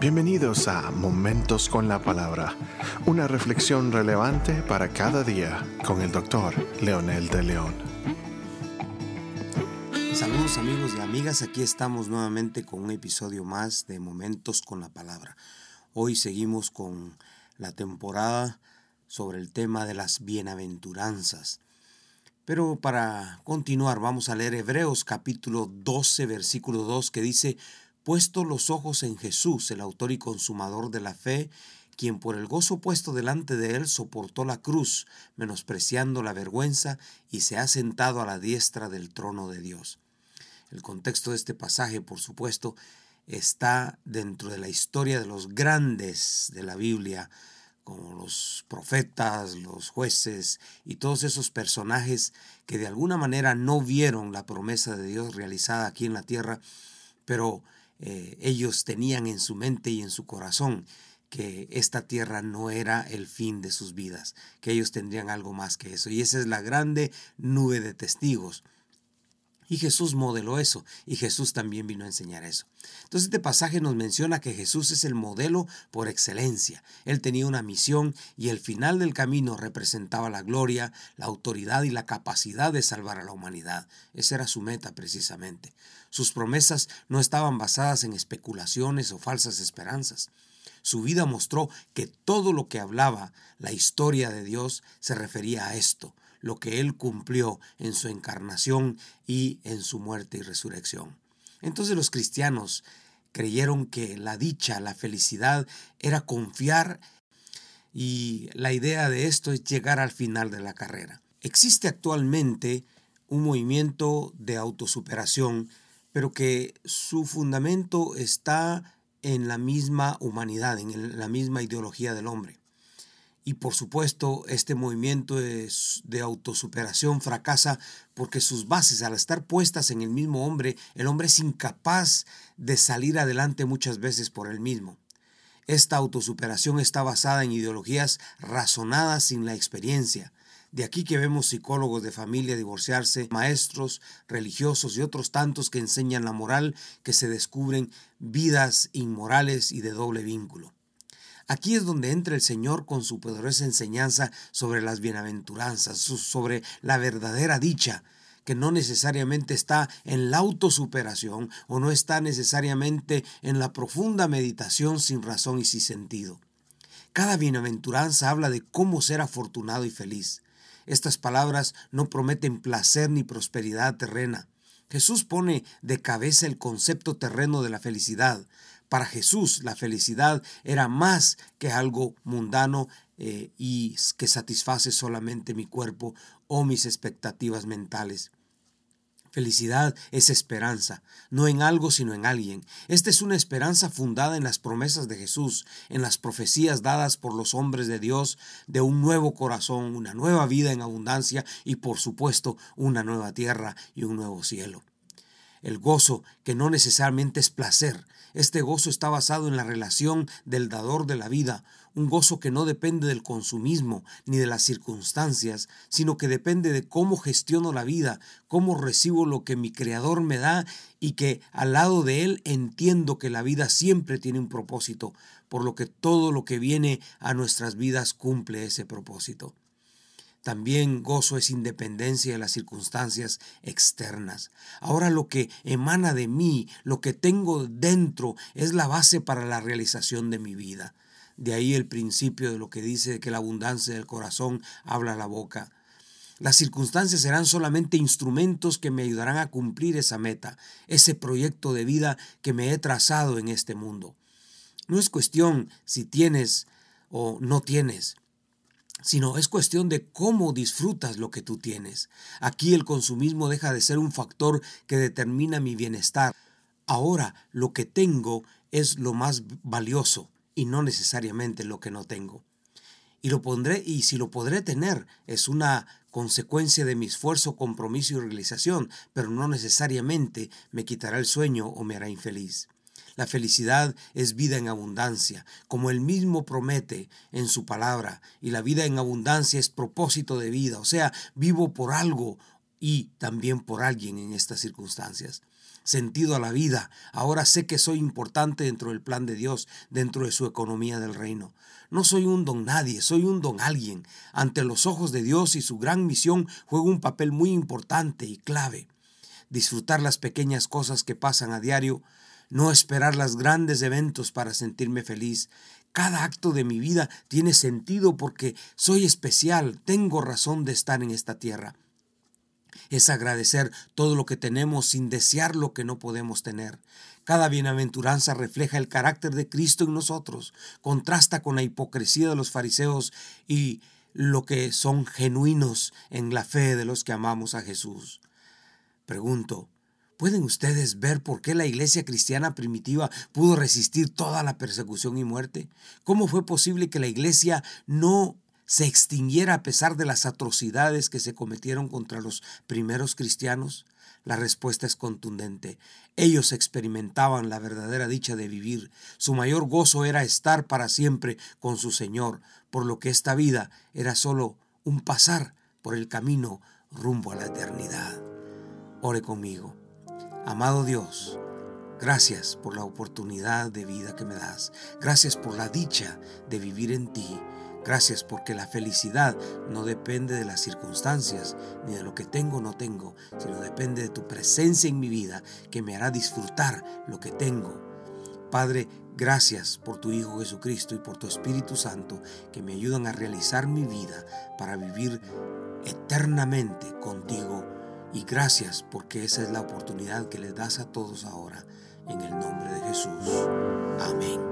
Bienvenidos a Momentos con la Palabra, una reflexión relevante para cada día con el doctor Leonel de León. Saludos amigos y amigas, aquí estamos nuevamente con un episodio más de Momentos con la Palabra. Hoy seguimos con la temporada sobre el tema de las bienaventuranzas. Pero para continuar vamos a leer Hebreos capítulo 12 versículo 2 que dice, puesto los ojos en Jesús, el autor y consumador de la fe, quien por el gozo puesto delante de él soportó la cruz, menospreciando la vergüenza, y se ha sentado a la diestra del trono de Dios. El contexto de este pasaje, por supuesto, está dentro de la historia de los grandes de la Biblia, como los profetas, los jueces y todos esos personajes que de alguna manera no vieron la promesa de Dios realizada aquí en la tierra, pero eh, ellos tenían en su mente y en su corazón que esta tierra no era el fin de sus vidas, que ellos tendrían algo más que eso. Y esa es la grande nube de testigos y Jesús modeló eso y Jesús también vino a enseñar eso. Entonces este pasaje nos menciona que Jesús es el modelo por excelencia. Él tenía una misión y el final del camino representaba la gloria, la autoridad y la capacidad de salvar a la humanidad. Esa era su meta precisamente. Sus promesas no estaban basadas en especulaciones o falsas esperanzas. Su vida mostró que todo lo que hablaba la historia de Dios se refería a esto, lo que Él cumplió en su encarnación y en su muerte y resurrección. Entonces los cristianos creyeron que la dicha, la felicidad era confiar y la idea de esto es llegar al final de la carrera. Existe actualmente un movimiento de autosuperación, pero que su fundamento está en la misma humanidad, en la misma ideología del hombre. Y por supuesto, este movimiento de autosuperación fracasa porque sus bases, al estar puestas en el mismo hombre, el hombre es incapaz de salir adelante muchas veces por él mismo. Esta autosuperación está basada en ideologías razonadas sin la experiencia. De aquí que vemos psicólogos de familia divorciarse, maestros, religiosos y otros tantos que enseñan la moral que se descubren vidas inmorales y de doble vínculo. Aquí es donde entra el Señor con su poderosa enseñanza sobre las bienaventuranzas, sobre la verdadera dicha, que no necesariamente está en la autosuperación o no está necesariamente en la profunda meditación sin razón y sin sentido. Cada bienaventuranza habla de cómo ser afortunado y feliz. Estas palabras no prometen placer ni prosperidad terrena. Jesús pone de cabeza el concepto terreno de la felicidad, para Jesús la felicidad era más que algo mundano eh, y que satisface solamente mi cuerpo o mis expectativas mentales. Felicidad es esperanza, no en algo sino en alguien. Esta es una esperanza fundada en las promesas de Jesús, en las profecías dadas por los hombres de Dios de un nuevo corazón, una nueva vida en abundancia y por supuesto una nueva tierra y un nuevo cielo. El gozo que no necesariamente es placer, este gozo está basado en la relación del dador de la vida, un gozo que no depende del consumismo ni de las circunstancias, sino que depende de cómo gestiono la vida, cómo recibo lo que mi Creador me da y que al lado de Él entiendo que la vida siempre tiene un propósito, por lo que todo lo que viene a nuestras vidas cumple ese propósito. También gozo es independencia de las circunstancias externas. Ahora lo que emana de mí, lo que tengo dentro, es la base para la realización de mi vida. De ahí el principio de lo que dice que la abundancia del corazón habla la boca. Las circunstancias serán solamente instrumentos que me ayudarán a cumplir esa meta, ese proyecto de vida que me he trazado en este mundo. No es cuestión si tienes o no tienes sino es cuestión de cómo disfrutas lo que tú tienes. Aquí el consumismo deja de ser un factor que determina mi bienestar. Ahora lo que tengo es lo más valioso y no necesariamente lo que no tengo. Y lo pondré y si lo podré tener es una consecuencia de mi esfuerzo, compromiso y realización, pero no necesariamente me quitará el sueño o me hará infeliz. La felicidad es vida en abundancia, como él mismo promete en su palabra, y la vida en abundancia es propósito de vida, o sea, vivo por algo y también por alguien en estas circunstancias. sentido a la vida. Ahora sé que soy importante dentro del plan de Dios, dentro de su economía del reino. No soy un don nadie, soy un don alguien. Ante los ojos de Dios y su gran misión juego un papel muy importante y clave. Disfrutar las pequeñas cosas que pasan a diario, no esperar los grandes eventos para sentirme feliz. Cada acto de mi vida tiene sentido porque soy especial, tengo razón de estar en esta tierra es agradecer todo lo que tenemos sin desear lo que no podemos tener. Cada bienaventuranza refleja el carácter de Cristo en nosotros, contrasta con la hipocresía de los fariseos y lo que son genuinos en la fe de los que amamos a Jesús. Pregunto, ¿pueden ustedes ver por qué la iglesia cristiana primitiva pudo resistir toda la persecución y muerte? ¿Cómo fue posible que la iglesia no se extinguiera a pesar de las atrocidades que se cometieron contra los primeros cristianos? La respuesta es contundente. Ellos experimentaban la verdadera dicha de vivir. Su mayor gozo era estar para siempre con su Señor, por lo que esta vida era solo un pasar por el camino rumbo a la eternidad. Ore conmigo. Amado Dios, gracias por la oportunidad de vida que me das. Gracias por la dicha de vivir en ti. Gracias porque la felicidad no depende de las circunstancias ni de lo que tengo o no tengo, sino depende de tu presencia en mi vida que me hará disfrutar lo que tengo. Padre, gracias por tu Hijo Jesucristo y por tu Espíritu Santo que me ayudan a realizar mi vida para vivir eternamente contigo. Y gracias porque esa es la oportunidad que le das a todos ahora. En el nombre de Jesús. Amén.